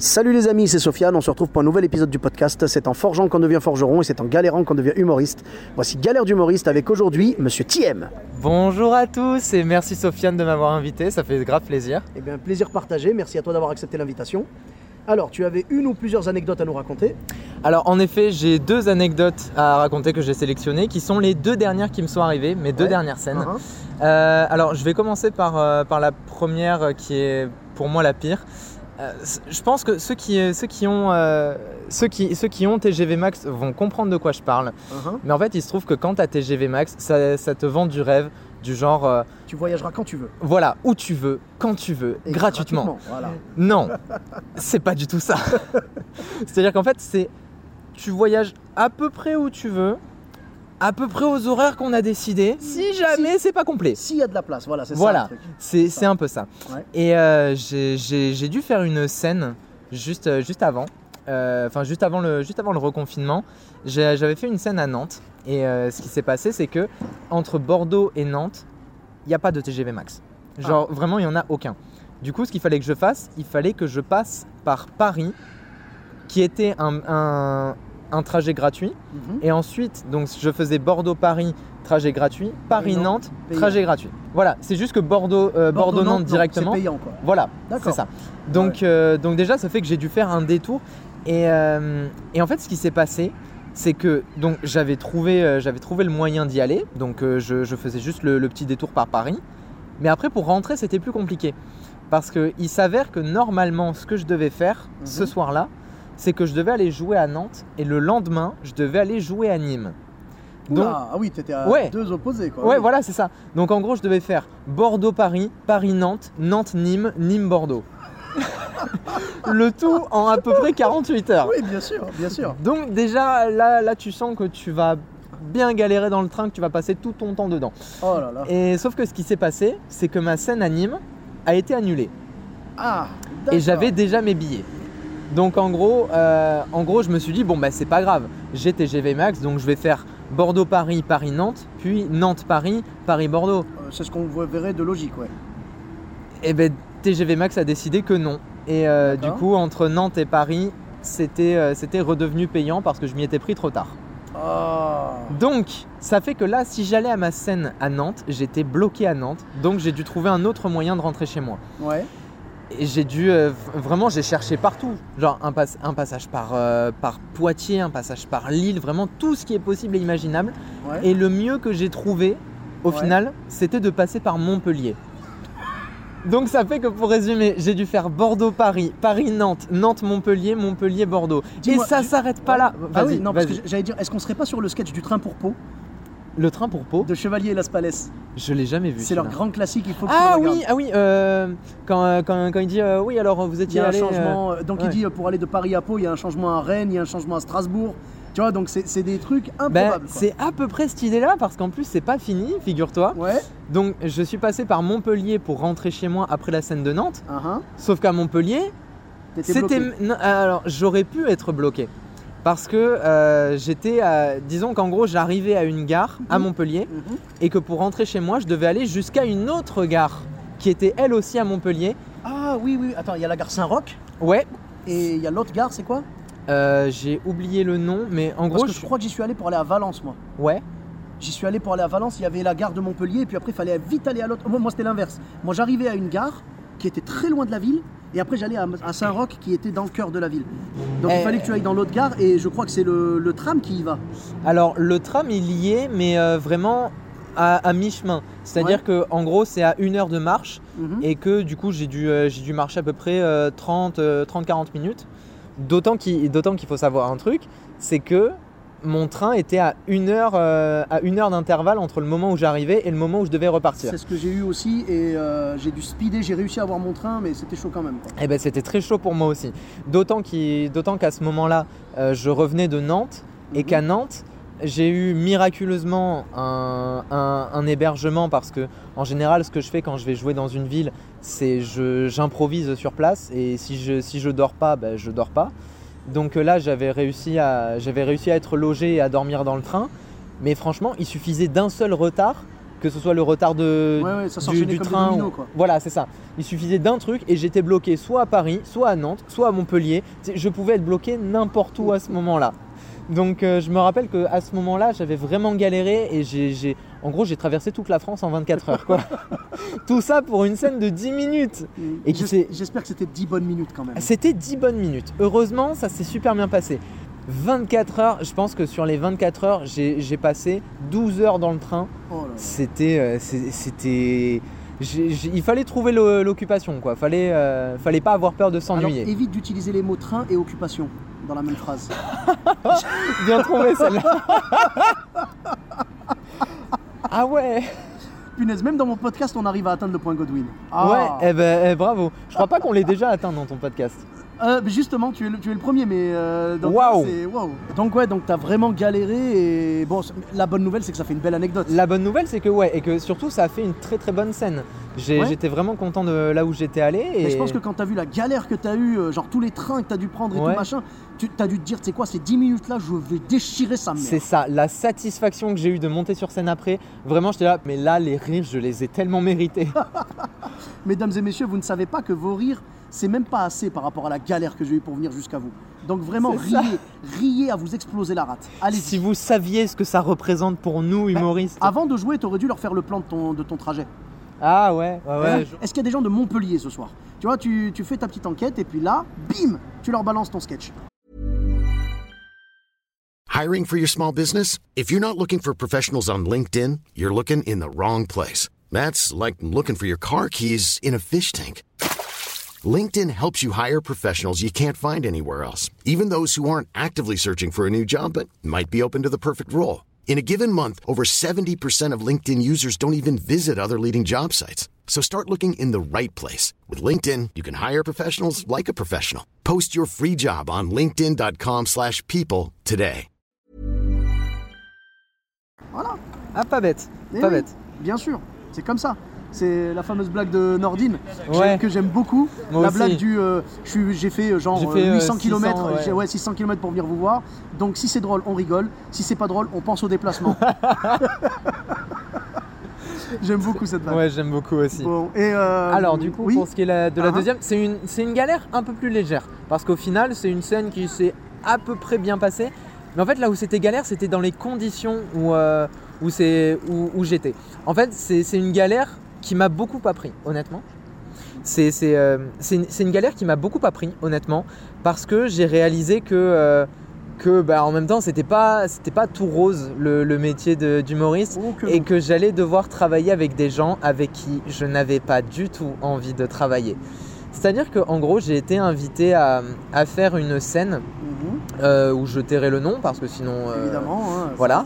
Salut les amis, c'est Sofiane, on se retrouve pour un nouvel épisode du podcast. C'est en forgeant qu'on devient forgeron et c'est en galérant qu'on devient humoriste. Voici Galère d'humoriste avec aujourd'hui Monsieur Thiem. Bonjour à tous et merci Sofiane de m'avoir invité, ça fait grave plaisir. Eh bien, plaisir partagé, merci à toi d'avoir accepté l'invitation. Alors, tu avais une ou plusieurs anecdotes à nous raconter? Alors en effet, j'ai deux anecdotes à raconter que j'ai sélectionnées, qui sont les deux dernières qui me sont arrivées, mes deux dernières scènes. Uh-huh. Euh, alors je vais commencer par, euh, par la première euh, qui est pour moi la pire. Euh, je pense que ceux qui, ceux, qui ont, euh, ceux, qui, ceux qui ont TGV Max vont comprendre de quoi je parle. Uh-huh. Mais en fait, il se trouve que quand tu as TGV Max, ça, ça te vend du rêve, du genre, euh, Tu voyageras quand tu veux. voilà, où tu veux, quand tu veux, Et gratuitement. Voilà. Non, c'est pas du tout ça. C'est-à-dire qu'en fait, c'est tu voyages à peu près où tu veux, à peu près aux horaires qu'on a décidé. Si jamais c'est pas complet. S'il y a de la place, voilà, c'est Voilà. ça truc. C'est un peu ça. Ouais. Et euh, j'ai- dû faire une scène juste, euh, juste avant, euh, enfin juste avant le, juste avant le reconfinement. J'avais fait une scène à Nantes et euh, ce qui s'est passé, c'est que entre Bordeaux et Nantes, il n'y a pas de TGV Max. Genre vraiment, il n'y en a aucun. Du coup, ce qu'il fallait que je fasse, il fallait que je passe par Paris, qui était un, un- un trajet gratuit. Mhm. Et ensuite, donc je faisais Bordeaux-Paris, trajet gratuit, Paris-Nantes, trajet gratuit. Voilà, c'est juste que Bordeaux, euh, Bordeaux-Nantes non, directement. C'est payant quoi. Voilà, c'est ça. Donc, euh, donc déjà, ça fait que j'ai dû faire un détour. Et, euh, et en fait, ce qui s'est passé, c'est que donc j'avais trouvé, j'avais trouvé le moyen d'y aller. Donc je, je faisais juste le, le petit détour par Paris. Mais après, pour rentrer, c'était plus compliqué. Parce qu'il s'avère que normalement, ce que je devais faire Mhm. ce soir-là, c'est que je devais aller jouer à Nantes. Et le lendemain, je devais aller jouer à Nîmes. Donc, Oula, ah oui, t'étais à Ouais. deux opposés quoi. Ouais, Oui. voilà, c'est ça. Donc en gros, je devais faire Bordeaux-Paris, Paris-Nantes, Nantes-Nîmes, Nîmes-Bordeaux. le tout en à peu près 48 heures. Oui, bien sûr, bien sûr. Donc déjà, là, là, tu sens que tu vas bien galérer dans le train, que tu vas passer tout ton temps dedans. Oh là là. Et sauf que ce qui s'est passé, c'est que ma scène à Nîmes a été annulée. Ah, Et j'avais déjà mes billets. Donc en gros, euh, en gros, je me suis dit bon bah c'est pas grave, j'ai TGV Max, donc je vais faire Bordeaux-Paris, Paris-Nantes, puis Nantes-Paris, Paris-Bordeaux. Euh, C'est ce qu'on verrait de logique, ouais. Et ben TGV Max a décidé que non. Et euh, du coup, entre Nantes et Paris, c'était c'était redevenu payant parce que je m'y étais pris trop tard. Ah. Donc, ça fait que là, si j'allais à ma scène à Nantes, j'étais bloqué à Nantes. Donc, j'ai dû trouver un autre moyen de rentrer chez moi. Ouais. Et j'ai dû euh, vraiment, j'ai cherché partout. Genre un, pas- un passage par, euh, par Poitiers, un passage par Lille, vraiment tout ce qui est possible et imaginable. Ouais. Et le mieux que j'ai trouvé, au Ouais. final, c'était de passer par Montpellier. Donc ça fait que pour résumer, j'ai dû faire Bordeaux-Paris, Paris-Nantes, Nantes-Montpellier, Montpellier-Bordeaux. Et Dis-moi, ça ju- s'arrête pas là. Ah Vas-y, oui, non, parce que vas-y. j'allais dire, est-ce qu'on serait pas sur le sketch du train pour Pau? Le train pour Pau, de Chevalier et Las Palais je l'ai jamais vu. C'est leur grand classique, il faut que tu Ah le oui, ah oui, euh, quand, euh, quand, quand il dit euh, oui, alors vous Il y étiez a un allé. euh, changement, euh, donc il dit pour aller de Paris à Pau, il y a un changement à Rennes, il y a un changement à Strasbourg. Tu vois, donc c'est des trucs ben, improbables. c'est à peu près cette idée-là parce qu'en plus c'est pas fini, figure-toi. Ouais, Donc je suis passé par Montpellier pour rentrer chez moi après la scène de Nantes. uh -huh. Sauf qu'à Montpellier, C'était alors j'aurais pu être bloqué parce que euh, j'étais à- disons qu'en gros j'arrivais à une gare à Mhm. Montpellier Mhm. et que pour rentrer chez moi je devais aller jusqu'à une autre gare qui était elle aussi à Montpellier. Ah oui, oui, attends, il y a la gare Saint-Roch Ouais, et il y a l'autre gare, c'est quoi? Euh, j'ai oublié le nom mais en Parce gros que je crois que j'y suis allé pour aller à Valence, moi. ouais. J'y suis allé pour aller à Valence, il y avait la gare de Montpellier, et puis après, il fallait vite aller à l'autre. Moi, moi, c'était l'inverse. Moi, j'arrivais à une gare qui était très loin de la ville, et après, j'allais à, à Saint-Roch, qui était dans le cœur de la ville. Donc, Eh. il fallait que tu ailles dans l'autre gare, et je crois que c'est le, le tram qui y va. Alors le tram il y est mais euh, vraiment à, à mi-chemin. C'est-à-dire que en gros c'est à une heure de marche Mhm. et que du coup j'ai dû, euh, j'ai dû marcher à peu près euh, 30, euh, 30-40 minutes. D'autant qu'il d'autant qu'il faut savoir un truc, c'est que mon train était à une heure, euh, à une heure d'intervalle entre le moment où j'arrivais et le moment où je devais repartir. C'est ce que j'ai eu aussi et euh, j'ai dû speeder, j'ai réussi à avoir mon train, mais c'était chaud quand même. quoi. Eh ben, c'était très chaud pour moi aussi. D'autant qu'à ce moment-là, euh, je revenais de Nantes et Mhm. qu'à Nantes, j'ai eu miraculeusement un, un- un hébergement parce que, en général, ce que je fais quand je vais jouer dans une ville, c'est je j'improvise sur place et si je si je dors pas, ben, je dors pas. Donc euh, là, j'avais réussi à j'avais réussi à être logé et à dormir dans le train. Mais franchement, il suffisait d'un seul retard, que ce soit le retard de, Ouais, ouais, ça du, du comme des train. dominos, ou- quoi. Voilà, c'est ça. Il suffisait d'un truc et j'étais bloqué soit à Paris, soit à Nantes, soit à Montpellier. Je pouvais être bloqué n'importe où à ce moment-là. Donc euh, je me rappelle qu'à ce moment-là, j'avais vraiment galéré et j'ai, j'ai- en gros, j'ai traversé toute la France en 24 heures. Quoi. Tout ça pour une scène de 10 minutes. Et J'es- s'est- J'espère que c'était 10 bonnes minutes quand même. C'était 10 bonnes minutes. Heureusement, ça s'est super bien passé. 24 heures, je pense que sur les 24 heures, j'ai, passé 12 heures dans le train. Oh. C'était. euh, c'était il fallait trouver l'occupation, quoi. Fallait, euh, fallait pas avoir peur de s'ennuyer. évite d'utiliser les mots train et occupation dans la même phrase. Bien trouvé celle-là. ah ouais. Punaise, même dans mon podcast, on arrive à atteindre le point Godwin. Ah. Ouais. Eh ben, eh, bravo. Je crois pas qu'on l'ait déjà atteint dans ton podcast. Euh, justement, tu es, le, tu es le premier, mais euh, Waouh. c'est- waouh. Donc ouais, donc t'as vraiment galéré et bon, c- la bonne nouvelle c'est que ça fait une belle anecdote. La bonne nouvelle, c'est que ouais, et que surtout, ça a fait une très très bonne scène. J'ai- Ouais. J'étais vraiment content de là où j'étais allé. Et Mais je pense que quand t'as vu la galère que t'as eu, euh, genre tous les trains que t'as dû prendre et Ouais. tout machin, tu t'as dû te dire, tu sais quoi, ces 10 minutes là, je vais déchirer sa mère. C'est ça, la satisfaction que j'ai eue de monter sur scène après. Vraiment, j'étais là, mais là, les rires, je les ai tellement mérités. Mesdames et messieurs, vous ne savez pas que vos rires, c'est même pas assez par rapport à la galère que j'ai eu pour venir jusqu'à vous. Donc vraiment, riez, riez à vous exploser la rate. Allez-y. si vous saviez ce que ça représente pour nous, humoristes. Avant de jouer, t'aurais dû leur faire le plan de ton, de ton trajet. Ah ouais, ouais, ouais. Hein je- Est-ce qu'il y a des gens de Montpellier ce soir? Tu vois, tu, tu fais ta petite enquête et puis là, bim, tu leur balances ton sketch. Hiring for your small business? If you're not looking for professionals on LinkedIn, you're looking in the wrong place. That's like looking for your car keys in a fish tank. LinkedIn helps you hire professionals you can't find anywhere else, even those who aren't actively searching for a new job but might be open to the perfect role. In a given month, over 70% of LinkedIn users don't even visit other leading job sites. So start looking in the right place. With LinkedIn, you can hire professionals like a professional. Post your free job on linkedin.com/people slash people today. Voilà. Ah, pas bête, Eh pas oui, bête. Bien sûr, c'est comme ça. C'est la fameuse blague de Nordine que Ouais. j'aime- que j'aime beaucoup. Moi la aussi. blague du euh, j'ai fait euh, genre J'ai euh, fait, euh, 800 600, km, ouais. j'ai- ouais, 600 km pour venir vous voir. Donc si c'est drôle, on rigole. Si c'est pas drôle, on pense au déplacement. j'aime beaucoup cette blague. Ouais, j'aime beaucoup aussi. Bon, et euh, Alors du coup, oui. pour ce qui est la- de la Ah, ah. deuxième, c'est une, c'est une galère un peu plus légère. Parce qu'au final, c'est une scène qui s'est à peu près bien passée. Mais en fait, là où c'était galère, c'était dans les conditions où, euh, où, c'est- où, où j'étais. En fait, c'est c'est une galère qui m'a beaucoup appris, honnêtement. C'est euh, une, une galère qui m'a beaucoup appris, honnêtement, parce que j'ai réalisé que, euh, que bah, en même temps, c'était pas, pas tout rose le, le métier de- d'humoriste Oh, et que j'allais devoir travailler avec des gens avec qui je n'avais pas du tout envie de travailler. C'est-à-dire qu'en gros, j'ai été invité à, à faire une scène Mhm, euh, où je tairai le nom parce que sinon. évidemment. hein, voilà.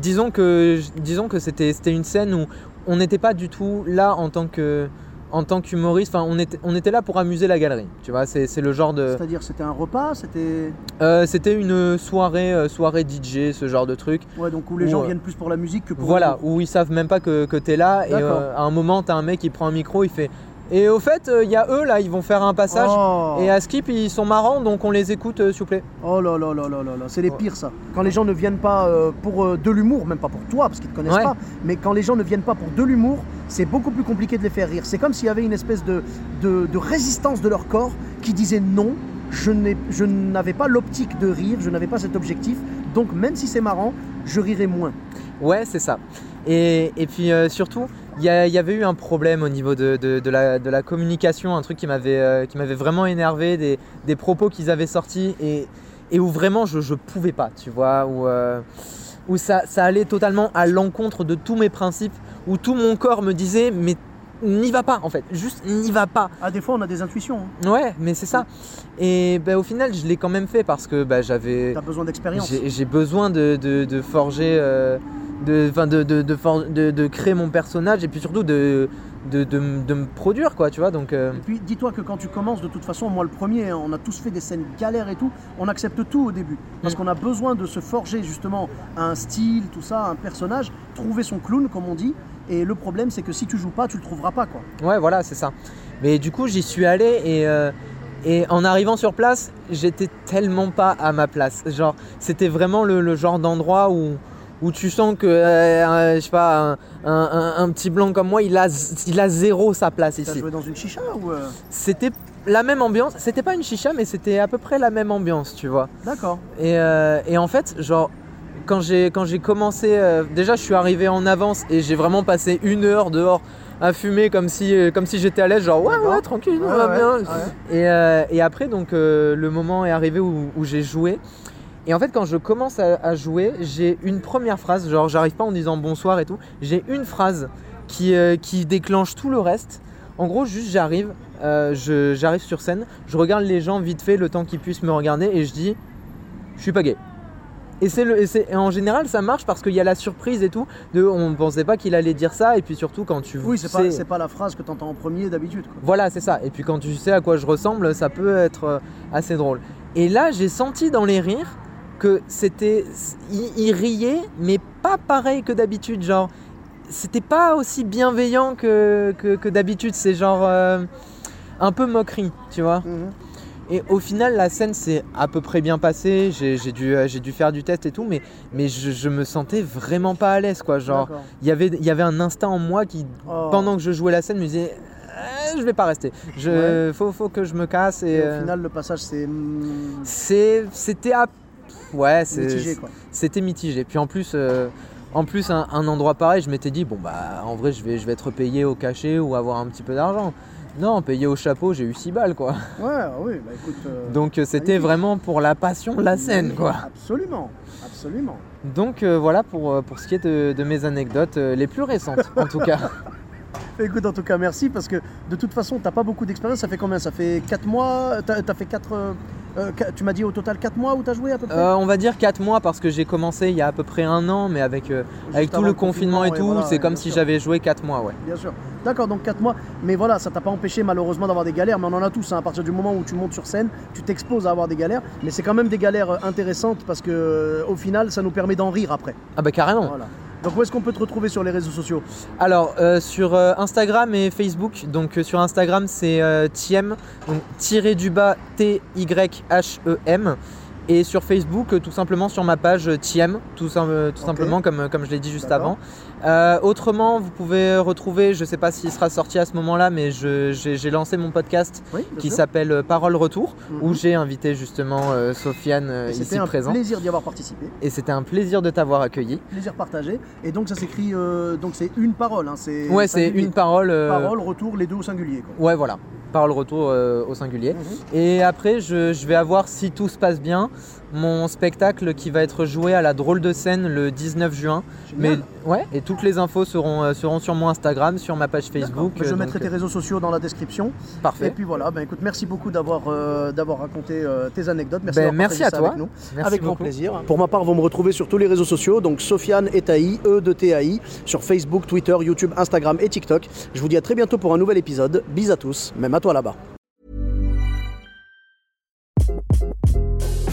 disons que, disons que c'était, c'était une scène où on n'était pas du tout là en tant que. En tant qu'humoriste, enfin, on était, on était là pour amuser la galerie. Tu vois, c'est, c'est le genre de. C'est-à-dire, c'était un repas, c'était. Euh, c'était une soirée, euh, soirée DJ, ce genre de truc. Ouais, donc où les gens Ouais. viennent plus pour la musique que pour. Voilà, où ils savent même pas que, que t'es là. Et euh, à un moment, t'as un mec qui prend un micro, il fait. Et au fait, il y a eux là, ils vont faire un passage. Oh. Et à Skip, ils sont marrants, donc on les écoute, euh, s'il vous plaît. Oh là là là là là là, c'est les Ouais. pires ça. Quand les gens ne viennent pas euh, pour euh, de l'humour, même pas pour toi parce qu'ils te connaissent Ouais. pas, mais quand les gens ne viennent pas pour de l'humour, c'est beaucoup plus compliqué de les faire rire. C'est comme s'il y avait une espèce de, de, de résistance de leur corps qui disait non, je n'avais pas l'optique de rire, je n'avais pas cet objectif, donc même si c'est marrant, je rirai moins. Ouais, c'est ça. Et, et puis euh, surtout, il y, avait eu un problème au niveau de, de- de la, de la communication, un truc qui m'avait euh, vraiment énervé, des, des propos qu'ils avaient sortis et, et où vraiment je, je pouvais pas, tu vois, où, euh, où ça, ça allait totalement à l'encontre de tous mes principes, où tout mon corps me disait mais n'y va pas en fait. Juste n'y va pas. Ah, des fois, on a des intuitions. hein. Ouais, mais c'est ça. Et bah, au final, je l'ai quand même fait parce que bah, j'avais. T'as besoin d'expérience. J'ai besoin de, de- de forger, euh, de, de, de, de, créer mon personnage et puis surtout de, de, me produire, quoi, tu vois. Donc, euh, Et puis dis-toi que quand tu commences, de toute façon, moi le premier, hein, on a tous fait des scènes galères et tout, on accepte tout au début. Parce Mm. qu'on a besoin de se forger justement un style, tout ça, un personnage, trouver son clown comme on dit. Et le problème c'est que si tu joues pas, tu le trouveras pas quoi. ouais, voilà, c'est ça. Mais du coup, j'y suis allé et, euh, et en arrivant sur place, j'étais tellement pas à ma place. Genre, c'était vraiment le, le genre d'endroit où, où tu sens que, euh, un- je sais pas, un, un- un- un petit blanc comme moi, il a, il a zéro sa place T'as ici. joué dans une chicha ou euh, C'était la même ambiance. C'était pas une chicha, mais c'était à peu près la même ambiance, tu vois. D'accord. Et, euh, et en fait, genre, quand j'ai quand j'ai commencé, euh, déjà, je suis arrivé en avance et j'ai vraiment passé une heure dehors à fumer comme si euh, comme si j'étais à l'aise, genre ouais ouais tranquille, on Ouais, va ouais, bien. Et, euh, et après, donc, euh, le moment est arrivé où, où j'ai joué. Et en fait, quand je commence à, à jouer, j'ai une première phrase, genre, j'arrive pas en disant bonsoir et tout. J'ai une phrase qui, euh, qui déclenche tout le reste. En gros, juste j'arrive, euh, j'arrive sur scène, je regarde les gens vite fait le temps qu'ils puissent me regarder et je dis, je suis pas gay. Et, le, et, et en général, ça marche parce qu'il y a la surprise et tout. De, on pensait pas qu'il allait dire ça. Et puis surtout, quand tu Oui, c'est pas, pas la phrase que t'entends en premier d'habitude. voilà, c'est ça. Et puis quand tu sais à quoi je ressemble, ça peut être euh, assez drôle. Et là, j'ai senti dans les rires que c'était. Il, riait, mais pas pareil que d'habitude. Genre, c'était pas aussi bienveillant que, que, que d'habitude. C'est genre. euh, un peu moquerie, tu vois. Mhm. Et au final, la scène s'est à peu près bien passée. J'ai dû, euh, dû faire du test et tout, mais, mais je, je me sentais vraiment pas à l'aise, quoi. Genre, il y avait- y avait un instinct en moi qui, Oh. pendant que je jouais la scène, me disait Euh, je vais pas rester. Je, faut, faut que je me casse. Et, Et au euh, final, le passage c'est mm, c'est, c'était à- ouais, mitigé c'était mitigé. Puis en plus, euh, en plus un, un endroit pareil, je m'étais dit bon bah en vrai, je vais, je vais être payé au cachet ou avoir un petit peu d'argent. Non, payé au chapeau, j'ai eu 6 balles quoi. Ouais, ah oui, bah écoute. euh, Donc euh, c'était vraiment pour la passion de la scène quoi. Absolument, absolument. Donc euh, voilà pour, pour ce qui est de, de mes anecdotes les plus récentes en tout cas. Écoute, en tout cas, merci parce que de toute façon, t'as pas beaucoup d'expérience. Ça fait combien? Ça fait 4 mois T'as as fait 4. Tu m'as dit au total 4 mois où t'as joué à peu près Euh, on va dire 4 mois parce que j'ai commencé il y a à peu près un an, mais avec, euh, avec tout le confinement, et tout, voilà, c'est comme si j'avais joué 4 mois, ouais. Bien sûr. D'accord, donc 4 mois. Mais voilà, ça t'a pas empêché malheureusement d'avoir des galères. Mais on en a tous. hein. À partir du moment où tu montes sur scène, tu t'exposes à avoir des galères. Mais c'est quand même des galères euh, intéressantes parce que euh, au final, ça nous permet d'en rire après. Ah bah carrément. Voilà. Donc où est-ce qu'on peut te retrouver sur les réseaux sociaux Alors euh, sur euh, Instagram et Facebook, donc euh, sur Instagram c'est euh, Tiem, donc tiré du bas T Y H E M. Et sur Facebook, euh, tout simplement sur ma page euh, Tiem, tout, euh, tout simplement comme, comme je l'ai dit juste avant. Euh, autrement, vous pouvez retrouver, je sais pas s'il sera sorti à ce moment-là, mais je- j'ai lancé mon podcast Oui, qui s'appelle Parole Retour, Mhm. où j'ai invité justement euh, Sofiane Et ici C'était un plaisir d'y avoir participé. Et c'était un plaisir de t'avoir accueilli. Plaisir partagé. Et donc ça s'écrit. euh, donc c'est une parole. hein, c'est Ouais, c'est une parole. Parole, retour, les deux au singulier. Quoi. Ouais, voilà. Parole retour au singulier. Mhm. Et après, je, je vais avoir, si tout se passe bien, mon spectacle qui va être joué à la drôle de scène le 19 juin. Mais ouais, et toutes les infos seront, euh, seront sur mon Instagram, sur ma page Facebook. Je euh, mettrai donc, tes réseaux sociaux dans la description. euh, Et Parfait. puis voilà, ben écoute, merci beaucoup d'avoir euh, d'avoir raconté euh, tes anecdotes. Merci, Ben, merci à ça toi. Avec, nous. Merci avec grand plaisir. Pour ma part, vous me retrouvez sur tous les réseaux sociaux, donc Sofiane et Taï, E de TAI, sur Facebook, Twitter, YouTube, Instagram et TikTok. Je vous dis à très bientôt pour un nouvel épisode. Bis à tous, même à toi là-bas.